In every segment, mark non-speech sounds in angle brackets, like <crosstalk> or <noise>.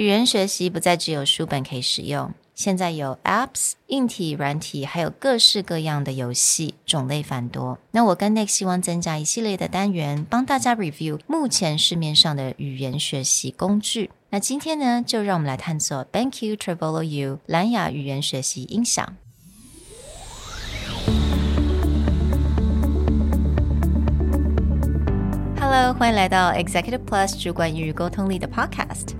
语言学习不再只有书本可以使用，现在有 Apps、硬体、软体，还有各式各样的游戏，种类繁多。那我跟 Nick 希望增加一系列的单元，帮大家 review 目前市面上的语言学习工具。那今天呢，就让我们来探索 Thank You Travelo U 蓝牙语言学习音响。Hello，欢迎来到 Executive Plus 主管与沟通力的 Podcast。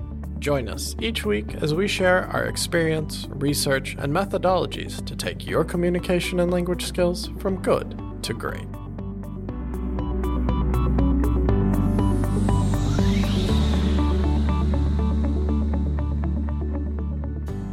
Join us each week as we share our experience, research, and methodologies to take your communication and language skills from good to great.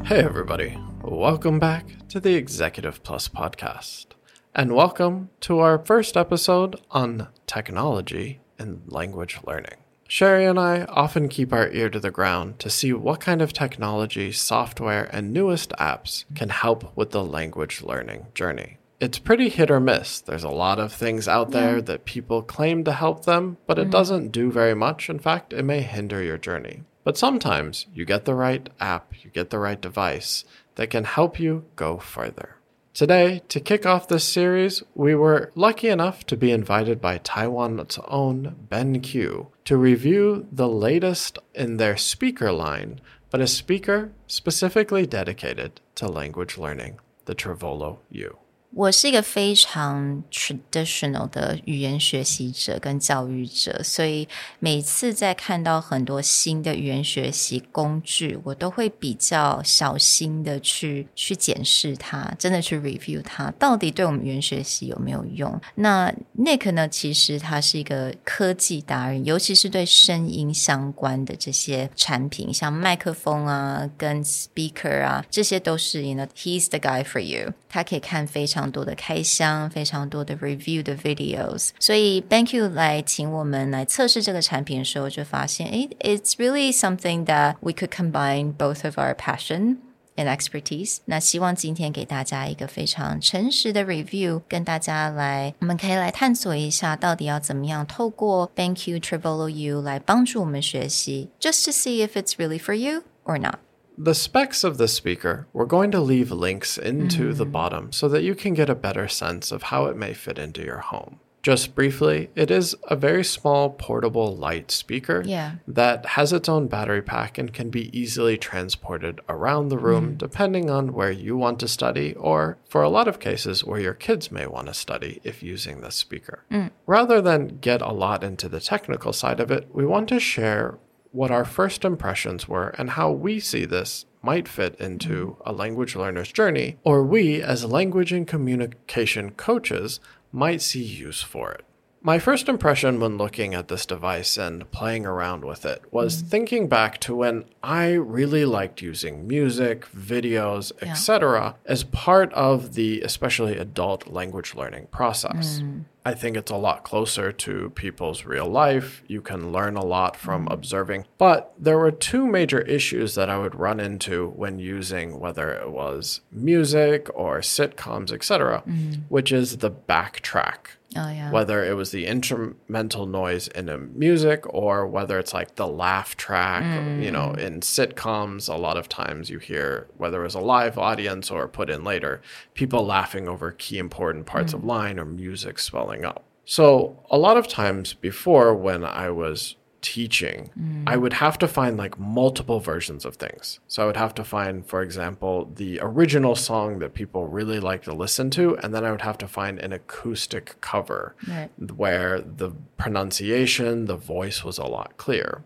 Hey, everybody. Welcome back to the Executive Plus podcast. And welcome to our first episode on technology and language learning. Sherry and I often keep our ear to the ground to see what kind of technology, software, and newest apps can help with the language learning journey. It's pretty hit or miss. There's a lot of things out there that people claim to help them, but it mm-hmm. doesn't do very much. In fact, it may hinder your journey. But sometimes you get the right app, you get the right device that can help you go further. Today, to kick off this series, we were lucky enough to be invited by Taiwan's own Ben BenQ to review the latest in their speaker line, but a speaker specifically dedicated to language learning, the treVolo U. 我是一个非常 traditional 的语言学习者跟教育者，所以每次在看到很多新的语言学习工具，我都会比较小心的去去检视它，真的去 review 它，到底对我们语言学习有没有用。那 Nick 呢，其实他是一个科技达人，尤其是对声音相关的这些产品，像麦克风啊、跟 speaker 啊，这些都是 you know he's the guy for you。他可以看非常多的开箱，非常多的 review 的 videos。所以 Thank BenQ 来请我们来测试这个产品的时候，就发现，哎，it's really something that we could combine both of our passion。and expertise。那希望今天给大家一个非常诚实的 review，跟大家来，我们可以来探索一下，到底要怎么样透过 BenQ treVolo U 来帮助我们学习，just to see if it's really for you or not。The specs of the speaker, we're going to leave links into the mm. bottom so that you can get a better sense of how it may fit into your home. Just briefly, it is a very small portable light speaker Yeah. that has its own battery pack and can be easily transported around the room mm. depending on where you want to study or for a lot of cases where your kids may want to study if using this speaker. Mm. Rather than get a lot into the technical side of it, we want to share what our first impressions were and how we see this might fit into mm-hmm. a language learner's journey, or we, as language and communication coaches, might see use for it. My first impression when looking at this device and playing around with it was mm-hmm. thinking back to when I really liked using music, videos, etc., as part of the especially adult language learning process. Mm. I think it's a lot closer to people's real life. You can learn a lot from mm-hmm. observing. But there were two major issues that I would run into when using whether it was music or sitcoms, etc., mm-hmm. which is the backtrack. Oh yeah. Whether it was the instrumental noise in a music or whether it's like the laugh track, you know, mm. in sitcoms, a lot of times you hear whether it was a live audience or put in later, people laughing over key important parts of mm. line or music swelling up. So, a lot of times before when I was teaching, I would have to find like multiple versions of things. So I would have to find, for example, the original song that people really like to listen to, and then I would have to find an acoustic cover Right. where the pronunciation, the voice was a lot clearer.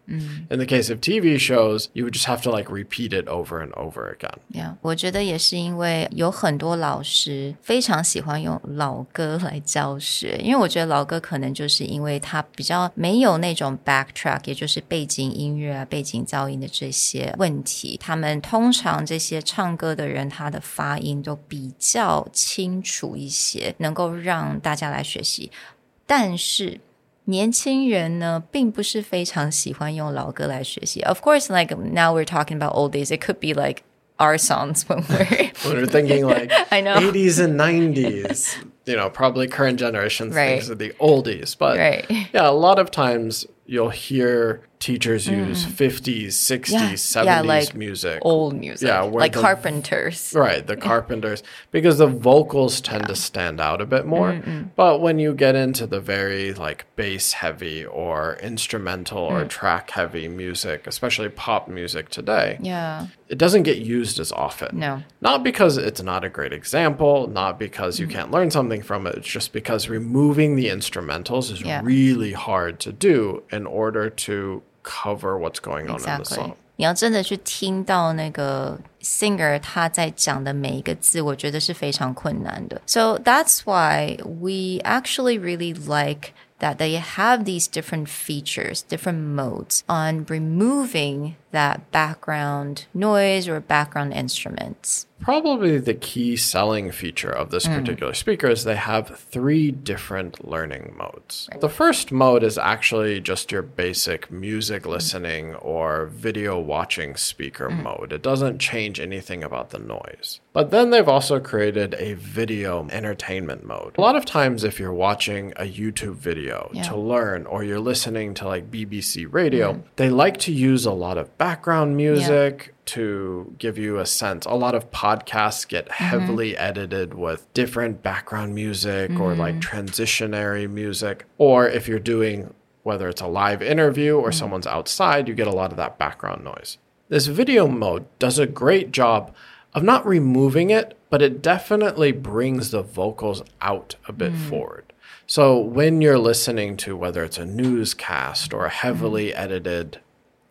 In the case of TV shows, you would just have to like repeat it over and over again. Yeah，我觉得也是因为有很多老师非常喜欢用老歌来教学，因为我觉得老歌可能就是因为它比较没有那种 backtrack 也就是背景音乐啊、背景噪音的这些问题，他们通常这些唱歌的人，他的发音都比较清楚一些，能够让大家来学习。但是年轻人呢，并不是非常喜欢用老歌来学习。Of course, like now we're talking about old days, it could be like our songs when we're thinking like I know. 80s and 90s. You know, probably current generation right. things are the oldies, but Right. yeah, a lot of times you'll hear teachers use 50s, 60s, Mm. Yeah, 70s yeah, like music. old music, Yeah, like the- carpenters. Right, the <laughs> carpenters, because the vocals tend to stand out a bit more. But when you get into the very like bass heavy or instrumental Mm. or track heavy music, especially pop music today, Yeah, it doesn't get used as often. no. Not because it's not a great example, not because you can't learn something from it, it's just because removing the instrumentals is Yeah. really hard to do in order to cover what's going on in the Exactly. song. 你要真的去听到那个 singer 他在讲的每一个字，我觉得是非常困难的。So that's why we actually really like that they have these different features, different modes on removing that background noise or background instruments. Probably the key selling feature of this mm. particular speaker is they have three different learning modes. The first mode is actually just your basic music mm. listening or video watching speaker mm. mode. It doesn't change anything about the noise. But then they've also created a video entertainment mode. A lot of times, if you're watching a YouTube video Yeah. to learn or you're listening to like BBC radio, they like to use a lot of background music to give you a sense. A lot of podcasts get mm-hmm. heavily edited with different background music or like mm-hmm. transitionary music. Or if you're doing whether it's a live interview or mm-hmm. someone's outside, you get a lot of that background noise. This video mode does a great job of not removing it, but it definitely brings the vocals out a bit mm. forward. So when you're listening to whether it's a newscast or a heavily edited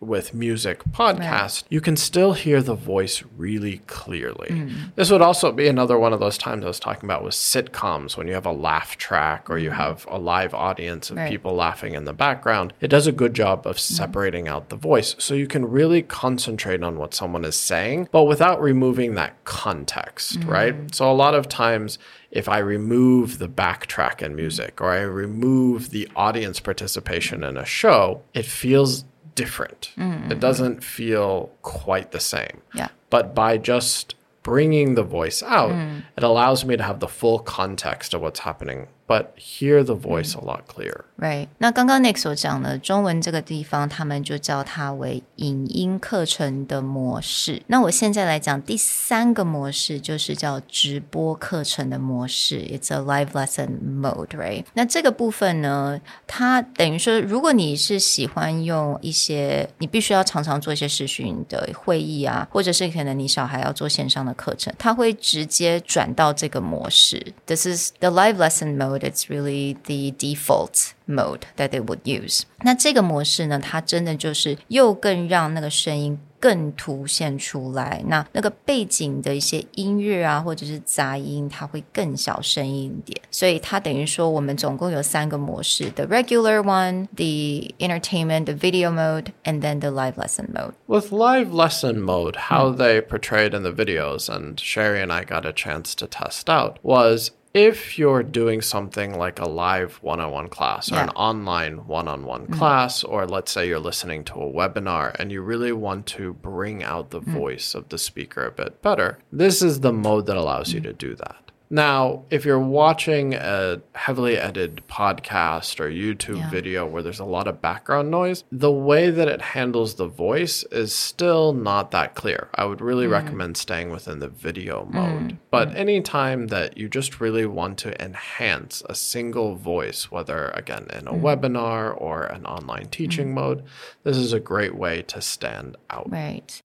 with music podcast, you can still hear the voice really clearly. Mm. This would also be another one of those times I was talking about with sitcoms when you have a laugh track or you mm. have a live audience of Right. people laughing in the background. It does a good job of mm-hmm. separating out the voice so you can really concentrate on what someone is saying, but without removing that context, mm. right? So a lot of times if I remove the backtrack in music or I remove the audience participation in a show, it feels different. Mm-hmm. It doesn't feel quite the same. Yeah. But by just bringing the voice out, mm. it allows me to have the full context of what's happening, but hear the voice a lot clearer. Right，那刚刚 Nick 所讲的中文这个地方，他们就叫它为影音课程的模式。那我现在来讲第三个模式，就是叫直播课程的模式，It's a live lesson mode，right？那这个部分呢，它等于说，如果你是喜欢用一些，你必须要常常做一些视讯的会议啊，或者是可能你小孩要做线上的课程，它会直接转到这个模式。This is the live lesson mode. It's really the default mode that they would use. 那这个模式呢，它真的就是又更让那个声音更凸显出来。那那个背景的一些音乐啊，或者是杂音，它会更小声一点。所以它等于说，我们总共有三个模式：the regular one, the entertainment, the video mode, and then the live lesson mode. With live lesson mode, how they portrayed in the videos, and Sherry and I got a chance to test out, was if you're doing something like a live one on one class or an online one on one class, or let's say you're listening to a webinar and you really want to bring out the mm. voice of the speaker a bit better, this is the mode that allows you mm. to do that. Now, if you're watching a heavily edited podcast or YouTube Yeah. video where there's a lot of background noise, the way that it handles the voice is still not that clear. I would really mm. recommend staying within the video mm, mode. Mm. But anytime that you just really want to enhance a single voice, whether again in a webinar or an online teaching mode, this is a great way to stand out. Right.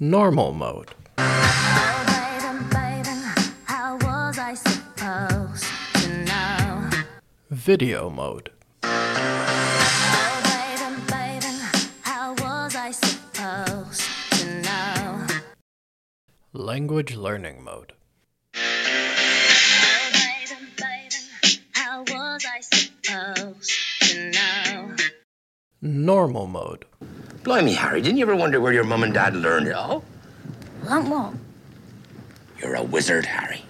Normal mode. To mode. Language learning mode. Baby, baby, how was I supposed to know? Normal mode. Blimey, Harry, didn't you ever wonder where your mum and dad learned it all? Like what? You're a wizard, Harry.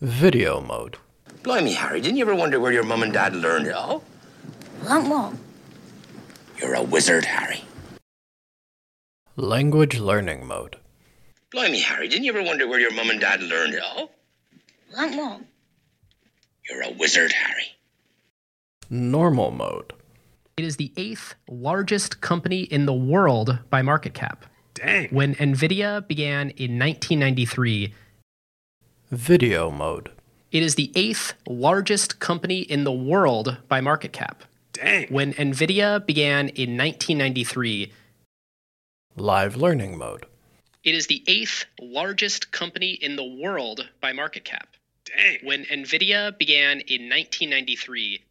Video mode. Blimey, Harry, didn't you ever wonder where your mum and dad learned it all? Like what? You're a wizard, Harry. Language learning mode. Blimey, Harry, didn't you ever wonder where your mum and dad learned it all? Like what? You're a wizard, Harry. Normal mode. It is the eighth largest company in the world by market cap. Dang. When Nvidia began in 1993, Video mode. It is the eighth largest company in the world by market cap. Dang. When Nvidia began in 1993, Live learning mode. it is the eighth largest company in the world by market cap. Dang. When Nvidia began in 1993,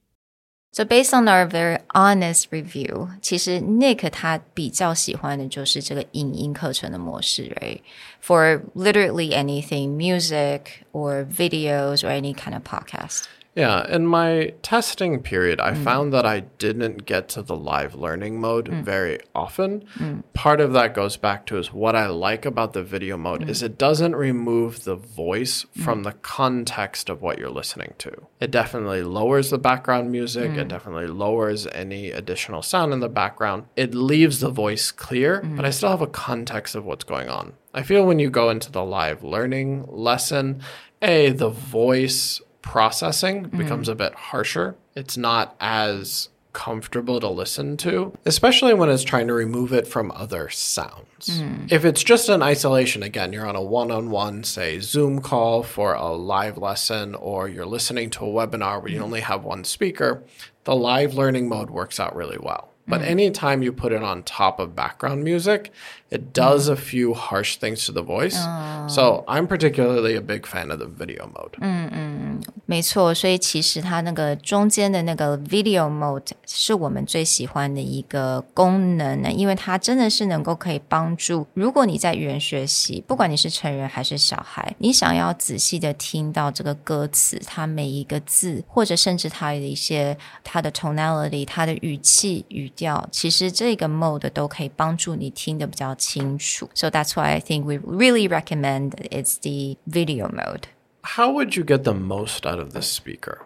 So based on our very honest review，其实 Nick 他比较喜欢的就是这个影音课程的模式，right？For literally anything, music or videos or any kind of podcast. Yeah, in my testing period, I mm. found that I didn't get to the live learning mode mm. very often. Mm. Part of that goes back to is what I like about the video mode is it doesn't remove the voice from the context of what you're listening to. It definitely lowers the background music, it definitely lowers any additional sound in the background. It leaves the voice clear, but I still have a context of what's going on. I feel when you go into the live learning lesson, A, the voice processing mm-hmm. becomes a bit harsher. It's not as comfortable to listen to, especially when it's trying to remove it from other sounds. Mm. If it's just an isolation, again, you're on a one on one, say, Zoom call for a live lesson, or you're listening to a webinar where you mm. only have one speaker, the live learning mode works out really well. But mm. anytime you put it on top of background music, it does a few harsh things to the voice. So I'm particularly a big fan of the video mode. 没错，所以其实它那个中间的那个 video mode 是我们最喜欢的一个功能呢，因为它真的是能够可以帮助，如果你在语言学习，不管你是成人还是小孩，你想要仔细的听到这个歌词，它每一个字，或者甚至它的一些它的 tonality、它的语气、语调，其实这个 mode 都可以帮助你听得比较 So that's why I think we really recommend it's the video mode. how would you get the most out of this speaker?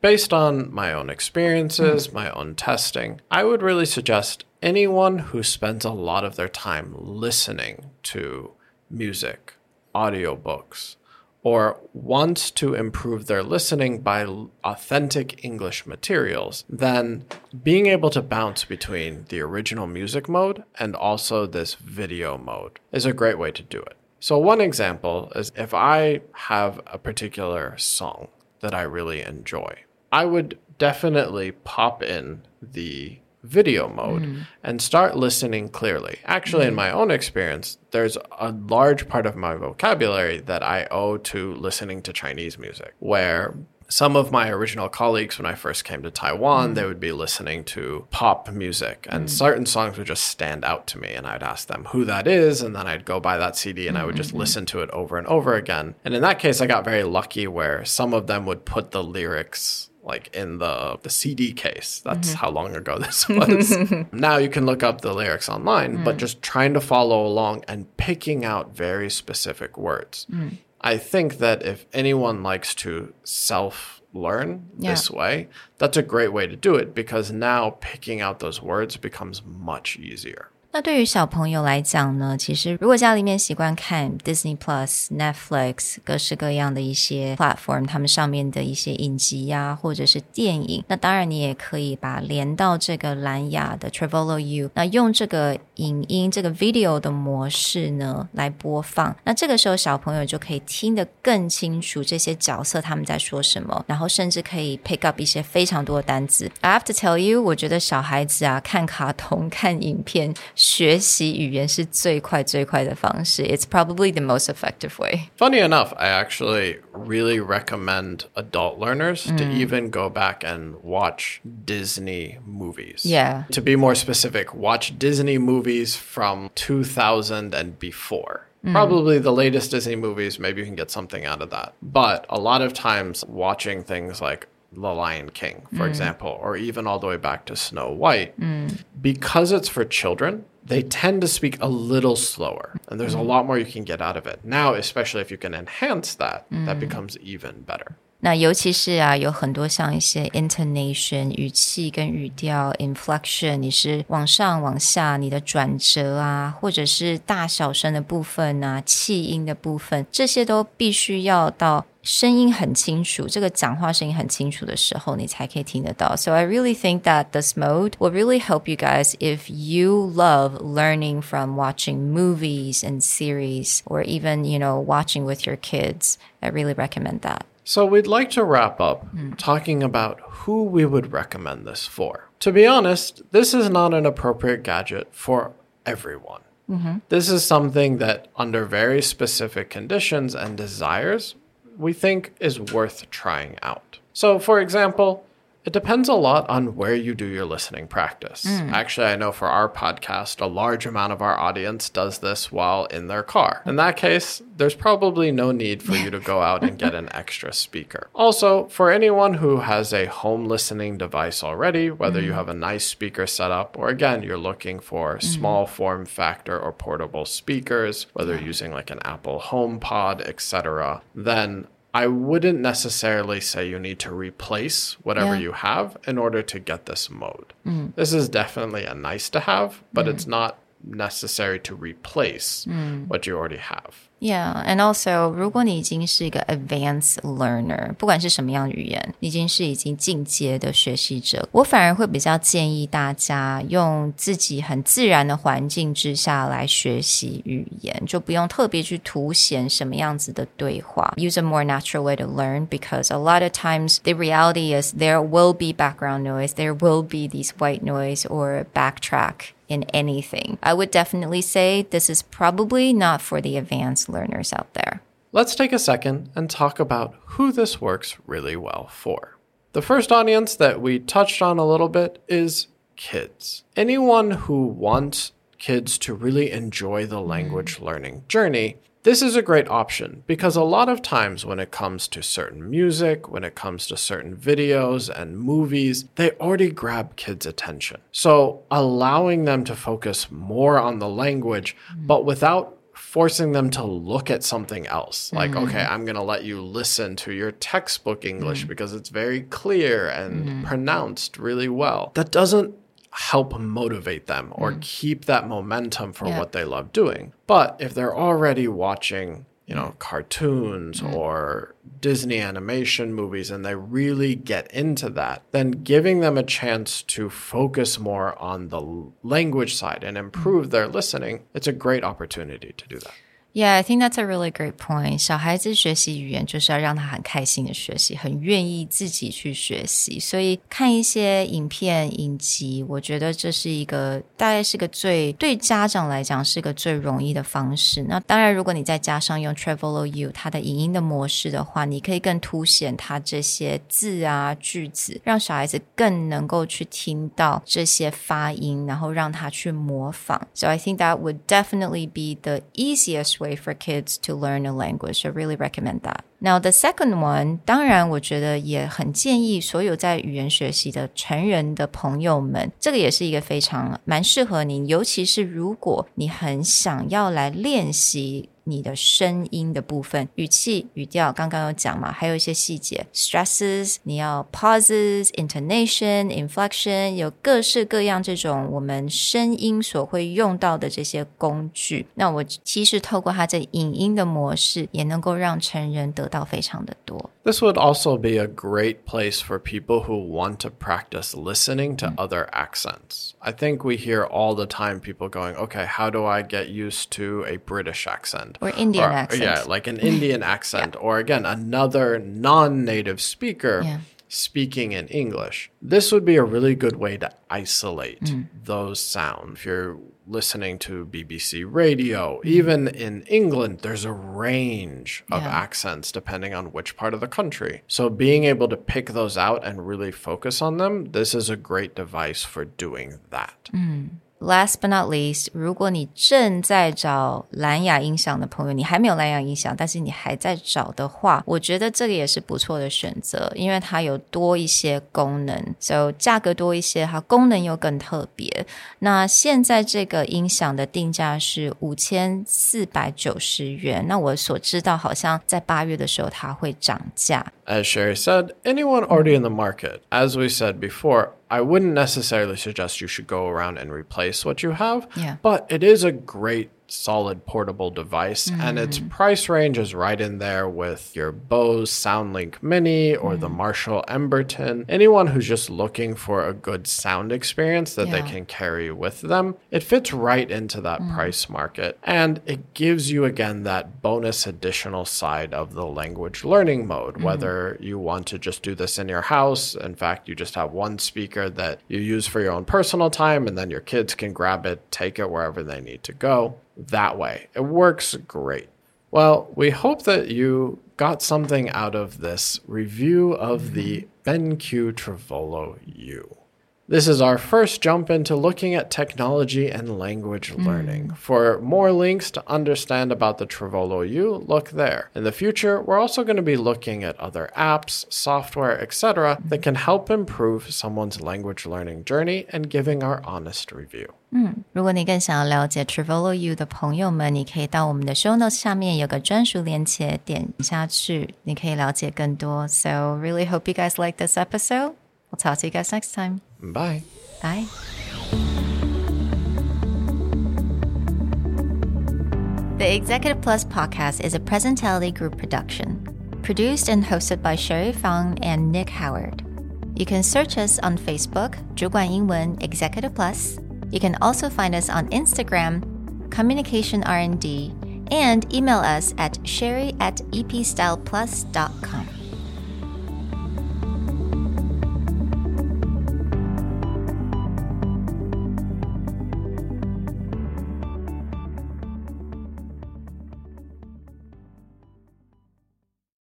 Based on my own experiences, my own testing, I would really suggest anyone who spends a lot of their time listening to music, audiobooks, or wants to improve their listening by authentic English materials, then being able to bounce between the original music mode and also this video mode is a great way to do it. So, one example is if I have a particular song that I really enjoy, I would definitely pop in the video mode mm. and start listening clearly. Actually, in mm. my own experience, there's a large part of my vocabulary that I owe to listening to Chinese music, where some of my original colleagues when I first came to Taiwan, mm. they would be listening to pop music and certain songs would just stand out to me and I'd ask them who that is and then I'd go buy that CD and I would just mm-hmm. listen to it over and over again. And in that case I got very lucky where some of them would put the lyrics like in the the CD case. That's mm-hmm. how long ago <laughs> this <laughs> was. now you can look up the lyrics online, but mm. just trying to follow along and picking out very specific words. Mm. I think that if anyone likes to self learn Yeah. this way, that's a great way to do it because now picking out those words becomes much easier. 那对于小朋友来讲呢，其实如果家里面习惯看 Disney Plus、Netflix 各式各样的一些 platform，他们上面的一些影集呀、或者是电影，那当然你也可以把连到这个蓝牙的 Travolo U，那用这个影音这个 video 的模式呢来播放。那这个时候小朋友就可以听得更清楚这些角色他们在说什么，然后甚至可以 pick up 一些非常多的单词。I have to tell you，我觉得小孩子啊看卡通、看影片学习语言是最快最快的方式。It's probably the most effective way. Funny enough, I actually really recommend adult learners to even go back and watch Disney movies. Yeah. To be more specific, watch Disney movies from 2000 and before. Probably the latest Disney movies, maybe you can get something out of that. But a lot of times, watching things like The Lion King, for example, or even all the way back to Snow White. Because it's for children, they tend to speak a little slower, and there's a mm. lot more you can get out of it. Now, especially if you can enhance that, that mm. becomes even better. 那尤其是啊，有很多像一些 intonation 语气跟语调 inflection，你是往上往下，你的转折啊，或者是大小声的部分啊，气音的部分，这些都必须要到声音很清楚，这个讲话声音很清楚的时候，你才可以听得到。So I really think that this mode will really help you guys if you love learning from watching movies and series, or even you know watching with your kids. I really recommend that. So, we'd like to wrap up talking about who we would recommend this for. To be honest, this is not an appropriate gadget for everyone. Mm-hmm. This is something that, under very specific conditions and desires, we think is worth trying out. So, for example, it depends a lot on where you do your listening practice. Mm. Actually, I know for our podcast, a large amount of our audience does this while in their car. In that case, there's probably no need for you to go out and get an <laughs> extra speaker. Also, for anyone who has a home listening device already, whether you mm. have a nice speaker setup or again, you're looking for mm. small form factor or portable speakers, whether using like an Apple HomePod, etc., then I wouldn't necessarily say you need to replace whatever Yeah. you have in order to get this mode. Mm-hmm. This is definitely a nice to have, but mm-hmm. it's not necessary to replace what you already have. Yeah, and also，如果你已经是一个 advanced learner，不管是什么样的语言，你已经是已经进阶的学习者，我反而会比较建议大家用自己很自然的环境之下来学习语言，就不用特别去凸显什么样子的对话。Use a more natural way to learn because a lot of times the reality is there will be background noise, there will be these white noise or backtrack in anything. I would definitely say this is probably not for the advanced learners out there. Let's take a second and talk about who this works really well for. The first audience that we touched on a little bit is kids. Anyone who wants kids to really enjoy the language learning journey. This is a great option because a lot of times when it comes to certain music, when it comes to certain videos and movies, they already grab kids' attention. So allowing them to focus more on the language, mm. but without forcing them to look at something else. Like, mm. okay, I'm going to let you listen to your textbook English mm. because it's very clear and pronounced really well. That doesn't help motivate them or mm. keep that momentum for Yeah. what they love doing. But if they're already watching, you know, cartoons mm. or Disney animation movies and they really get into that, then giving them a chance to focus more on the language side and mm. improve their listening, it's a great opportunity to do that. Yeah, I think that's a really great point. 小孩子学习语言就是要让他很开心的学习，很愿意自己去学习。所以看一些影片、影集，我觉得这是一个大概是个最对家长来讲是个最容易的方式。那当然，如果你再加上用 treVolo U 它的影音的模式的话，你可以更凸显它这些字啊、句子，让小孩子更能够去听到这些发音，然后让他去模仿。So I think that would definitely be the easiest way for kids to learn a language. I really recommend that. Now the second one，当然我觉得也很建议所有在语言学习的成人的朋友们，这个也是一个非常蛮适合你，尤其是如果你很想要来练习。你的声音的部分，语气、语调，刚刚有讲嘛，还有一些细节，stresses，你要 pauses、intonation、inflection，有各式各样这种我们声音所会用到的这些工具。那我其实透过它这影音的模式，也能够让成人得到非常的多。 This would also be a great place for people who want to practice listening to other accents. I think we hear all the time people going, okay, how do I get used to a British accent? Or Indian accent. Yeah, like an Indian <laughs> accent, or again, another non native speaker. Yeah. Speaking in English, this would be a really good way to isolate mm. those sounds. If you're listening to BBC radio, mm. even in England, there's a range of Yeah. accents depending on which part of the country. So being able to pick those out and really focus on them, this is a great device for doing that. Mm. Last but not least，如果你正在找蓝牙音响的朋友，你还没有蓝牙音响，但是你还在找的话，我觉得这个也是不错的选择，因为它有多一些功能，so 价格多一些，它功能又更特别。那现在这个音响的定价是五千四百九十元，那我所知道好像在八月的时候它会涨价。 As Sherry said, anyone already in the market, as we said before, I wouldn't necessarily suggest you should go around and replace what you have. Yeah. But it is a great solid portable device and its mm-hmm. price range is right in there with your Bose SoundLink Mini or the mm. Marshall Emberton. Anyone who's just looking for a good sound experience that they can carry with them, it fits right into that mm. price market. And it gives you again that bonus additional side of the language learning mode mm-hmm. whether you want to just do this in your house. In fact you just have one speaker that you use for your own personal time and then your kids can grab it take it wherever they need to go that way. It works great. Well we hope that you got something out of this review of the BenQ treVolo U this is our first jump into looking at technology and language mm. learning. For more links to understand about the treVolo U, look there. In the future, we're also going to be looking at other apps, software, etc. Hmm. that can help improve someone's language learning journey and giving our honest review. Hmm. 嗯，如果你更想要了解 treVolo U 的朋友们，你可以到我们的 show notes 下面有个专属链接，点下去，你可以了解更多。So really hope you guys like this episode. We'll talk to you guys next time. Bye. Bye. The Executive Plus podcast is a Presentality Group production, produced and hosted by Sherry Fang and Nick Howard. You can search us on Facebook, 主管英文 Executive Plus. You can also find us on Instagram, Communication R&D, and email us at sherry at epstyleplus.com.